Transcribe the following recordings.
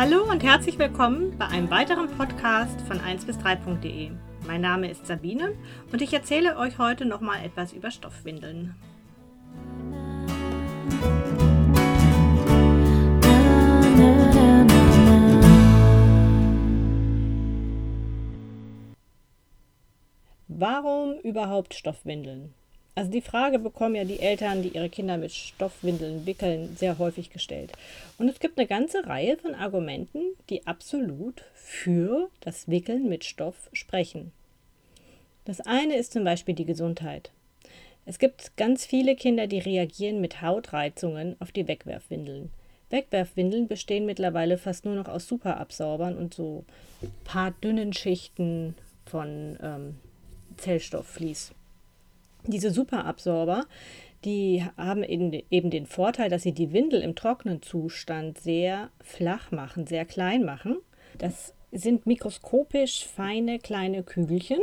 Hallo und herzlich willkommen bei einem weiteren Podcast von 1 bis 3.de. Mein Name ist Sabine und ich erzähle euch heute nochmal etwas über Stoffwindeln. Warum überhaupt Stoffwindeln? Also die Frage bekommen ja die Eltern, die ihre Kinder mit Stoffwindeln wickeln, sehr häufig gestellt. Und es gibt eine ganze Reihe von Argumenten, die absolut für das Wickeln mit Stoff sprechen. Das eine ist zum Beispiel die Gesundheit. Es gibt ganz viele Kinder, die reagieren mit Hautreizungen auf die Wegwerfwindeln. Wegwerfwindeln bestehen mittlerweile fast nur noch aus Superabsorbern und so paar dünnen Schichten von ähm, Zellstoffflies. Diese Superabsorber, die haben eben den Vorteil, dass sie die Windel im trockenen Zustand sehr flach machen, sehr klein machen. Das sind mikroskopisch feine kleine Kügelchen.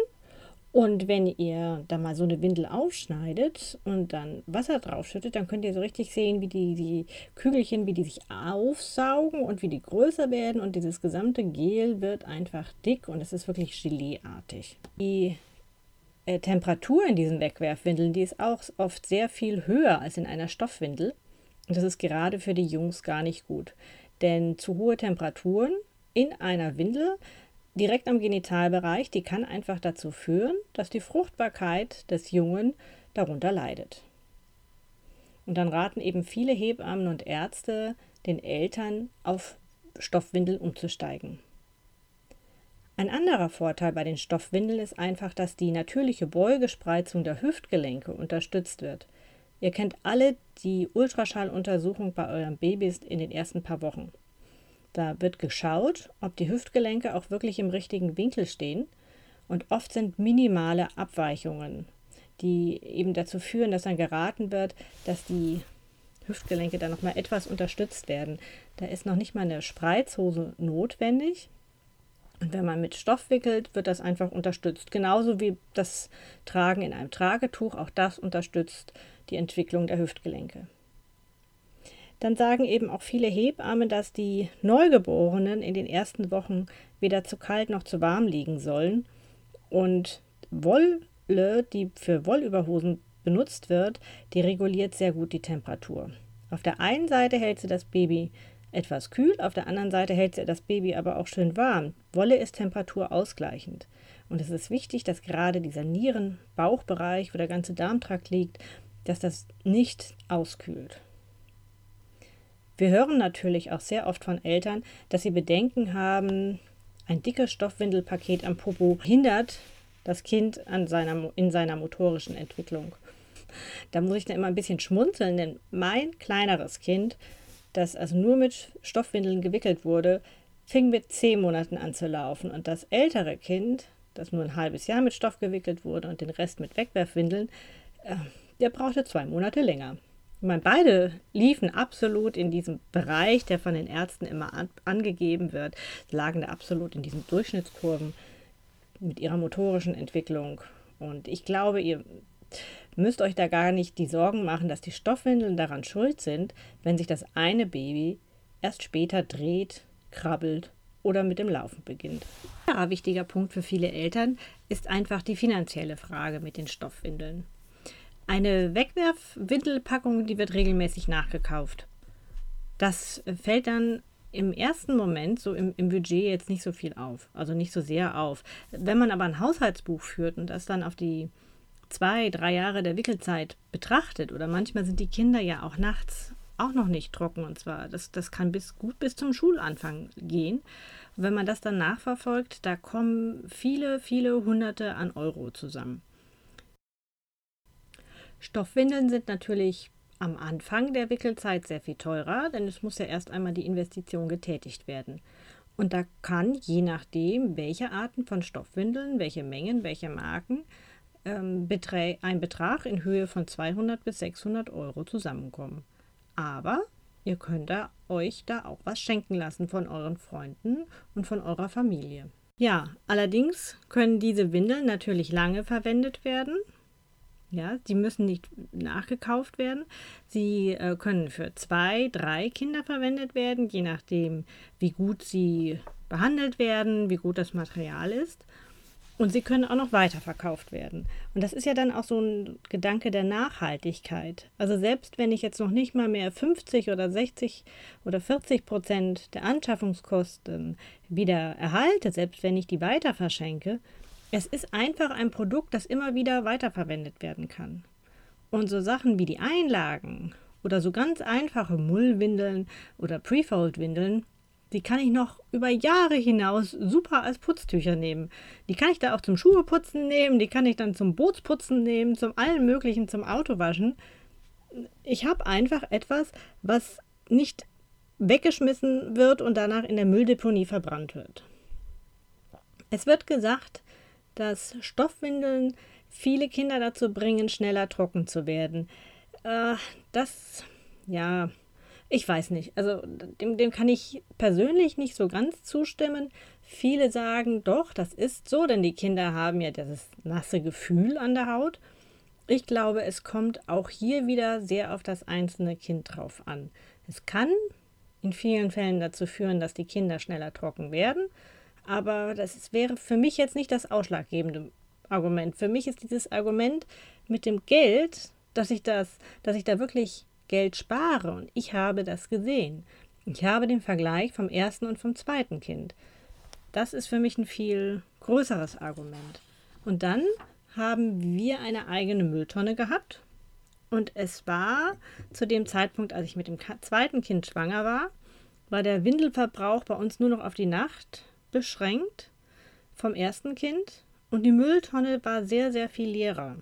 Und wenn ihr da mal so eine Windel aufschneidet und dann Wasser draufschüttet, dann könnt ihr so richtig sehen, wie die, die Kügelchen, wie die sich aufsaugen und wie die größer werden. Und dieses gesamte Gel wird einfach dick und es ist wirklich Geleeartig. Die äh, Temperatur in diesen Wegwerfwindeln, die ist auch oft sehr viel höher als in einer Stoffwindel. Und das ist gerade für die Jungs gar nicht gut. Denn zu hohe Temperaturen in einer Windel direkt am Genitalbereich, die kann einfach dazu führen, dass die Fruchtbarkeit des Jungen darunter leidet. Und dann raten eben viele Hebammen und Ärzte den Eltern auf Stoffwindeln umzusteigen. Ein anderer Vorteil bei den Stoffwindeln ist einfach, dass die natürliche Beugespreizung der Hüftgelenke unterstützt wird. Ihr kennt alle die Ultraschalluntersuchung bei euren Babys in den ersten paar Wochen. Da wird geschaut, ob die Hüftgelenke auch wirklich im richtigen Winkel stehen und oft sind minimale Abweichungen, die eben dazu führen, dass dann geraten wird, dass die Hüftgelenke dann nochmal etwas unterstützt werden. Da ist noch nicht mal eine Spreizhose notwendig, und wenn man mit Stoff wickelt, wird das einfach unterstützt. Genauso wie das Tragen in einem Tragetuch, auch das unterstützt die Entwicklung der Hüftgelenke. Dann sagen eben auch viele Hebammen, dass die Neugeborenen in den ersten Wochen weder zu kalt noch zu warm liegen sollen. Und Wolle, die für Wollüberhosen benutzt wird, die reguliert sehr gut die Temperatur. Auf der einen Seite hält sie das Baby etwas kühl, auf der anderen Seite hält sie das Baby aber auch schön warm. Wolle ist temperaturausgleichend. Und es ist wichtig, dass gerade dieser Nieren-Bauchbereich, wo der ganze Darmtrakt liegt, dass das nicht auskühlt. Wir hören natürlich auch sehr oft von Eltern, dass sie Bedenken haben, ein dickes Stoffwindelpaket am Popo hindert das Kind seiner, in seiner motorischen Entwicklung. Da muss ich dann immer ein bisschen schmunzeln, denn mein kleineres Kind das also nur mit Stoffwindeln gewickelt wurde, fing mit zehn Monaten an zu laufen. Und das ältere Kind, das nur ein halbes Jahr mit Stoff gewickelt wurde und den Rest mit Wegwerfwindeln, äh, der brauchte zwei Monate länger. Ich meine, beide liefen absolut in diesem Bereich, der von den Ärzten immer an, angegeben wird, lagen da absolut in diesen Durchschnittskurven mit ihrer motorischen Entwicklung. Und ich glaube, ihr müsst euch da gar nicht die Sorgen machen, dass die Stoffwindeln daran schuld sind, wenn sich das eine Baby erst später dreht, krabbelt oder mit dem Laufen beginnt. Ein weiterer wichtiger Punkt für viele Eltern ist einfach die finanzielle Frage mit den Stoffwindeln. Eine Wegwerfwindelpackung, die wird regelmäßig nachgekauft. Das fällt dann im ersten Moment so im, im, Budget jetzt nicht so viel auf, also nicht so sehr auf. Wenn man aber ein Haushaltsbuch führt und das dann auf die zwei, drei Jahre der Wickelzeit betrachtet, oder manchmal sind die Kinder ja auch nachts auch noch nicht trocken, und zwar, das, das kann bis gut bis zum Schulanfang gehen. Wenn man das dann nachverfolgt, da kommen viele, viele Hunderte an Euro zusammen. Stoffwindeln sind natürlich am Anfang der Wickelzeit sehr viel teurer, denn es muss ja erst einmal die Investition getätigt werden. Und da kann, je nachdem, welche Arten von Stoffwindeln, welche Mengen, welche Marken, ähm, ein Betrag in Höhe von 200 bis 600 Euro zusammenkommen. Aber ihr könnt da euch da auch was schenken lassen von euren Freunden und von eurer Familie. Ja, allerdings können diese Windeln natürlich lange verwendet werden. Ja, die müssen nicht nachgekauft werden. Sie äh, können für zwei, drei Kinder verwendet werden, je nachdem, wie gut sie behandelt werden, wie gut das Material ist. Und sie können auch noch weiterverkauft werden. Und das ist ja dann auch so ein Gedanke der Nachhaltigkeit. Also selbst wenn ich jetzt noch nicht mal mehr 50 oder 60 oder 40 Prozent der Anschaffungskosten wieder erhalte, selbst wenn ich die weiter verschenke, es ist einfach ein Produkt, das immer wieder weiterverwendet werden kann. Und so Sachen wie die Einlagen oder so ganz einfache Mullwindeln oder Prefold-Windeln, die kann ich noch über Jahre hinaus super als Putztücher nehmen. Die kann ich da auch zum Schuheputzen nehmen, die kann ich dann zum Bootsputzen nehmen, zum allen möglichen, zum Autowaschen. Ich habe einfach etwas, was nicht weggeschmissen wird und danach in der Mülldeponie verbrannt wird. Es wird gesagt, dass Stoffwindeln viele Kinder dazu bringen, schneller trocken zu werden. Äh, das, ja, ich weiß nicht. Also dem, dem kann ich persönlich nicht so ganz zustimmen. Viele sagen, doch, das ist so, denn die Kinder haben ja dieses nasse Gefühl an der Haut. Ich glaube, es kommt auch hier wieder sehr auf das einzelne Kind drauf an. Es kann in vielen Fällen dazu führen, dass die Kinder schneller trocken werden, aber das wäre für mich jetzt nicht das ausschlaggebende Argument. Für mich ist dieses Argument mit dem Geld, dass ich das, dass ich da wirklich Geld spare. Und ich habe das gesehen. Ich habe den Vergleich vom ersten und vom zweiten Kind. Das ist für mich ein viel größeres Argument. Und dann haben wir eine eigene Mülltonne gehabt. Und es war zu dem Zeitpunkt, als ich mit dem zweiten Kind schwanger war, war der Windelverbrauch bei uns nur noch auf die Nacht beschränkt vom ersten Kind. Und die Mülltonne war sehr, sehr viel leerer.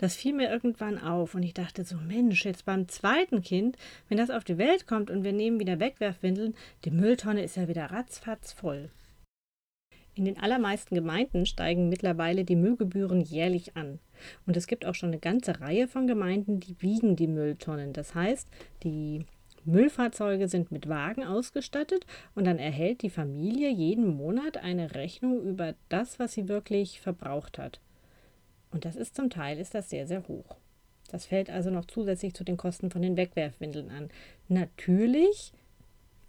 Das fiel mir irgendwann auf und ich dachte so, Mensch, jetzt beim zweiten Kind, wenn das auf die Welt kommt und wir nehmen wieder Wegwerfwindeln, die Mülltonne ist ja wieder ratzfatz voll. In den allermeisten Gemeinden steigen mittlerweile die Müllgebühren jährlich an. Und es gibt auch schon eine ganze Reihe von Gemeinden, die wiegen die Mülltonnen. Das heißt, die Müllfahrzeuge sind mit Wagen ausgestattet und dann erhält die Familie jeden Monat eine Rechnung über das, was sie wirklich verbraucht hat. Und das ist zum Teil ist das sehr, sehr hoch. Das fällt also noch zusätzlich zu den Kosten von den Wegwerfwindeln an. Natürlich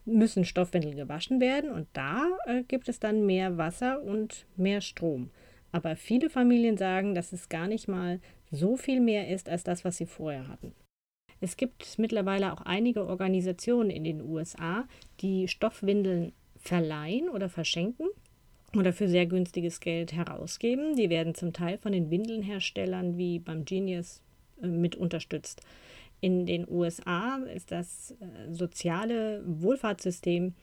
müssen Stoffwindeln gewaschen werden und da äh, gibt es dann mehr Wasser und mehr Strom. Aber viele Familien sagen, dass es gar nicht mal so viel mehr ist als das, was sie vorher hatten. Es gibt mittlerweile auch einige Organisationen in den USA, die Stoffwindeln verleihen oder verschenken oder für sehr günstiges Geld herausgeben. Die werden zum Teil von den Windelnherstellern wie beim Genius äh, mit unterstützt. In den USA ist das äh, soziale Wohlfahrtssystem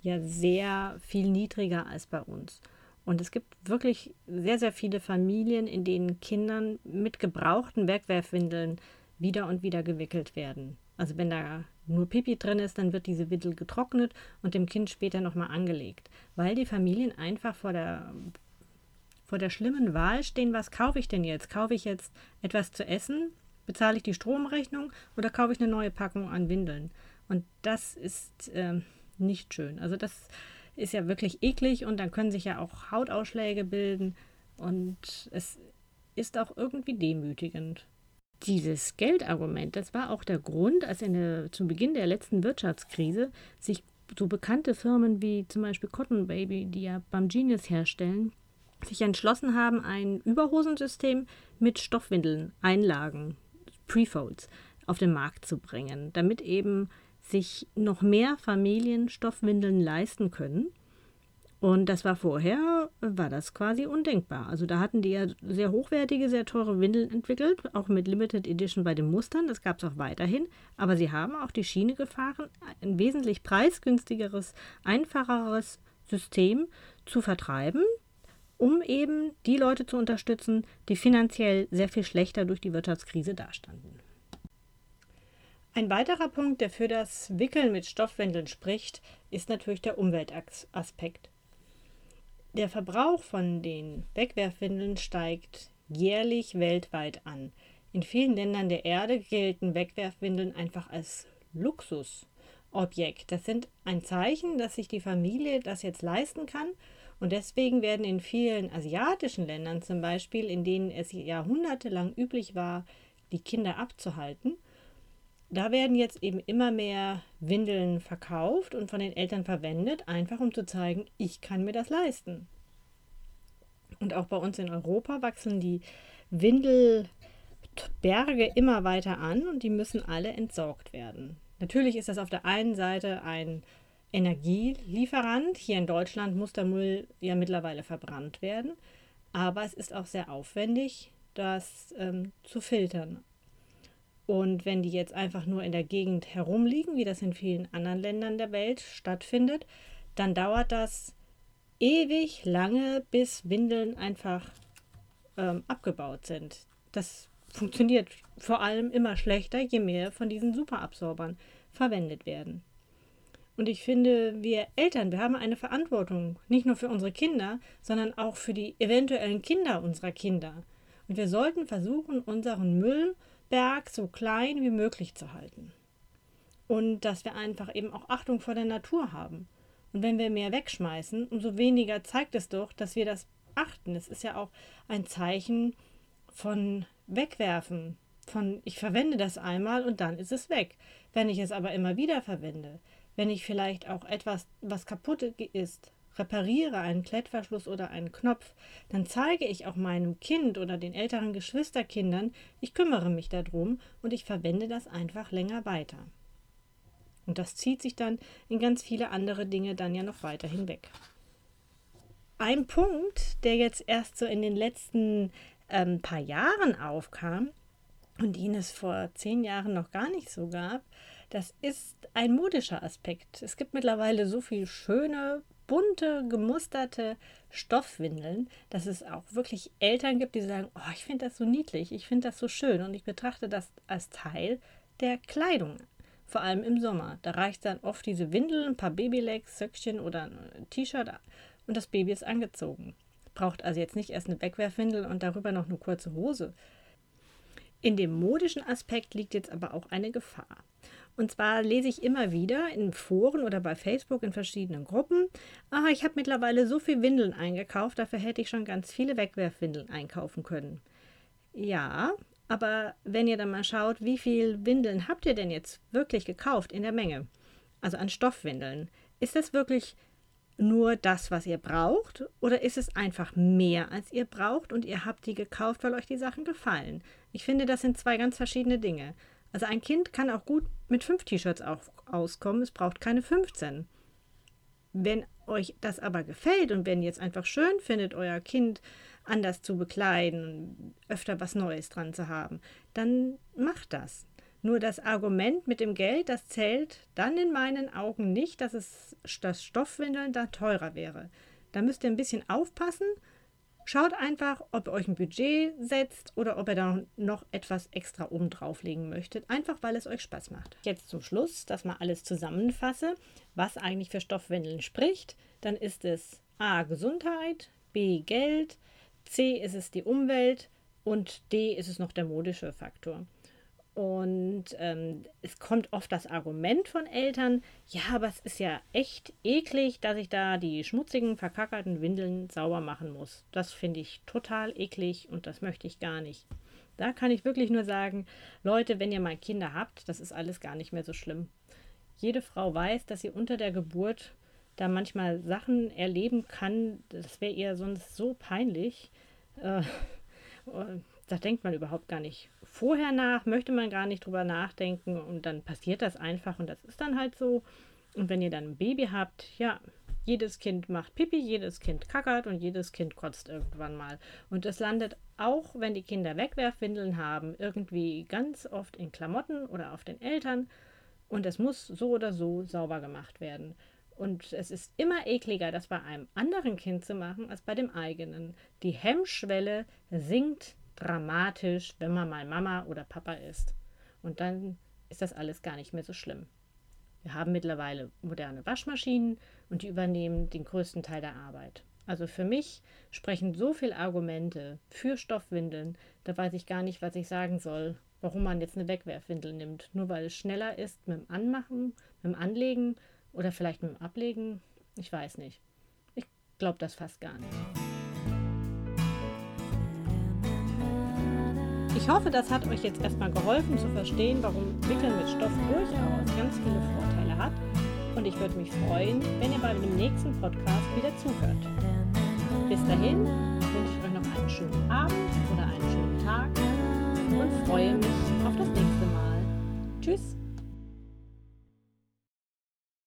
ja sehr viel niedriger als bei uns. Und es gibt wirklich sehr, sehr viele Familien, in denen Kindern mit gebrauchten Wegwerfwindeln wieder und wieder gewickelt werden. Also wenn da nur Pipi drin ist, dann wird diese Windel getrocknet und dem Kind später nochmal angelegt, weil die Familien einfach vor der, vor der schlimmen Wahl stehen, was kaufe ich denn jetzt? Kaufe ich jetzt etwas zu essen? Bezahle ich die Stromrechnung oder kaufe ich eine neue Packung an Windeln? Und das ist äh, nicht schön. Also das ist ja wirklich eklig und dann können sich ja auch Hautausschläge bilden und es ist auch irgendwie demütigend dieses Geldargument, das war auch der Grund, als der, zu Beginn der letzten Wirtschaftskrise sich so bekannte Firmen wie zum Beispiel Cotton Baby, die ja beim Genius herstellen, sich entschlossen haben, ein Überhosensystem mit Stoffwindeln, Einlagen, Prefolds auf den Markt zu bringen, damit eben sich noch mehr Familien Stoffwindeln leisten können und das war vorher, war das quasi undenkbar. Also da hatten die ja sehr hochwertige, sehr teure Windeln entwickelt, auch mit Limited Edition bei den Mustern. Das gab es auch weiterhin. Aber sie haben auch die Schiene gefahren, ein wesentlich preisgünstigeres, einfacheres System zu vertreiben, um eben die Leute zu unterstützen, die finanziell sehr viel schlechter durch die Wirtschaftskrise dastanden. Ein weiterer Punkt, der für das Wickeln mit Stoffwindeln spricht, ist natürlich der Umweltaspekt. Der Verbrauch von den Wegwerfwindeln steigt jährlich weltweit an. In vielen Ländern der Erde gelten Wegwerfwindeln einfach als Luxusobjekt. Das sind ein Zeichen, dass sich die Familie das jetzt leisten kann Und deswegen werden in vielen asiatischen Ländern zum Beispiel, in denen es jahrhundertelang üblich war, die Kinder abzuhalten, da werden jetzt eben immer mehr Windeln verkauft und von den Eltern verwendet, einfach um zu zeigen, ich kann mir das leisten. Und auch bei uns in Europa wachsen die Windelberge immer weiter an und die müssen alle entsorgt werden. Natürlich ist das auf der einen Seite ein Energielieferant. Hier in Deutschland muss der Müll ja mittlerweile verbrannt werden. Aber es ist auch sehr aufwendig, das ähm, zu filtern. Und wenn die jetzt einfach nur in der Gegend herumliegen, wie das in vielen anderen Ländern der Welt stattfindet, dann dauert das ewig lange, bis Windeln einfach ähm, abgebaut sind. Das funktioniert vor allem immer schlechter, je mehr von diesen Superabsorbern verwendet werden. Und ich finde, wir Eltern, wir haben eine Verantwortung, nicht nur für unsere Kinder, sondern auch für die eventuellen Kinder unserer Kinder. Und wir sollten versuchen, unseren Müllberg so klein wie möglich zu halten. Und dass wir einfach eben auch Achtung vor der Natur haben. Und wenn wir mehr wegschmeißen, umso weniger zeigt es doch, dass wir das achten. Es ist ja auch ein Zeichen von Wegwerfen, von ich verwende das einmal und dann ist es weg. Wenn ich es aber immer wieder verwende, wenn ich vielleicht auch etwas, was kaputt ist, repariere, einen Klettverschluss oder einen Knopf, dann zeige ich auch meinem Kind oder den älteren Geschwisterkindern, ich kümmere mich darum und ich verwende das einfach länger weiter. Und das zieht sich dann in ganz viele andere Dinge dann ja noch weiter hinweg. Ein Punkt, der jetzt erst so in den letzten ähm, paar Jahren aufkam und den es vor zehn Jahren noch gar nicht so gab, das ist ein modischer Aspekt. Es gibt mittlerweile so viele schöne, bunte, gemusterte Stoffwindeln, dass es auch wirklich Eltern gibt, die sagen, oh, ich finde das so niedlich, ich finde das so schön und ich betrachte das als Teil der Kleidung. Vor allem im Sommer. Da reicht dann oft diese Windel, ein paar Babylegs, Söckchen oder ein T-Shirt und das Baby ist angezogen. Braucht also jetzt nicht erst eine Wegwerfwindel und darüber noch eine kurze Hose. In dem modischen Aspekt liegt jetzt aber auch eine Gefahr. Und zwar lese ich immer wieder in Foren oder bei Facebook in verschiedenen Gruppen, ah, ich habe mittlerweile so viel Windeln eingekauft, dafür hätte ich schon ganz viele Wegwerfwindeln einkaufen können. Ja, aber wenn ihr dann mal schaut, wie viel Windeln habt ihr denn jetzt wirklich gekauft in der Menge? Also an Stoffwindeln. Ist das wirklich nur das, was ihr braucht? Oder ist es einfach mehr, als ihr braucht und ihr habt die gekauft, weil euch die Sachen gefallen? Ich finde, das sind zwei ganz verschiedene Dinge. Also ein Kind kann auch gut mit fünf T-Shirts auskommen, es braucht keine 15. Wenn euch das aber gefällt und wenn ihr es einfach schön findet, euer Kind anders zu bekleiden, öfter was Neues dran zu haben, dann macht das. Nur das Argument mit dem Geld, das zählt dann in meinen Augen nicht, dass es das Stoffwindeln da teurer wäre. Da müsst ihr ein bisschen aufpassen Schaut einfach, ob ihr euch ein Budget setzt oder ob ihr da noch etwas extra oben drauflegen möchtet, einfach weil es euch Spaß macht. Jetzt zum Schluss, dass mal alles zusammenfasse, was eigentlich für Stoffwindeln spricht, dann ist es A Gesundheit, B Geld, C ist es die Umwelt und D ist es noch der modische Faktor. Und ähm, es kommt oft das Argument von Eltern, ja, aber es ist ja echt eklig, dass ich da die schmutzigen, verkackerten Windeln sauber machen muss. Das finde ich total eklig und das möchte ich gar nicht. Da kann ich wirklich nur sagen, Leute, wenn ihr mal Kinder habt, das ist alles gar nicht mehr so schlimm. Jede Frau weiß, dass sie unter der Geburt da manchmal Sachen erleben kann, das wäre ihr sonst so peinlich. Äh, da denkt man überhaupt gar nicht vorher nach, möchte man gar nicht drüber nachdenken und dann passiert das einfach und das ist dann halt so. Und wenn ihr dann ein Baby habt, ja, jedes Kind macht Pipi, jedes Kind kackert und jedes Kind kotzt irgendwann mal. Und es landet auch, wenn die Kinder Wegwerfwindeln haben, irgendwie ganz oft in Klamotten oder auf den Eltern. Und es muss so oder so sauber gemacht werden. Und es ist immer ekliger, das bei einem anderen Kind zu machen, als bei dem eigenen. Die Hemmschwelle sinkt dramatisch, wenn man mal Mama oder Papa ist. Und dann ist das alles gar nicht mehr so schlimm. Wir haben mittlerweile moderne Waschmaschinen und die übernehmen den größten Teil der Arbeit. Also für mich sprechen so viele Argumente für Stoffwindeln, da weiß ich gar nicht, was ich sagen soll, warum man jetzt eine Wegwerfwindel nimmt. Nur weil es schneller ist mit dem Anmachen, mit dem Anlegen oder vielleicht mit dem Ablegen. Ich weiß nicht glaube das fast gar nicht. Ich hoffe, das hat euch jetzt erstmal geholfen zu verstehen, warum Wickeln mit Stoff durchaus ganz viele Vorteile hat. Und ich würde mich freuen, wenn ihr bei dem nächsten Podcast wieder zuhört. Bis dahin wünsche ich euch noch einen schönen Abend oder einen schönen Tag und freue mich auf das nächste Mal. Tschüss!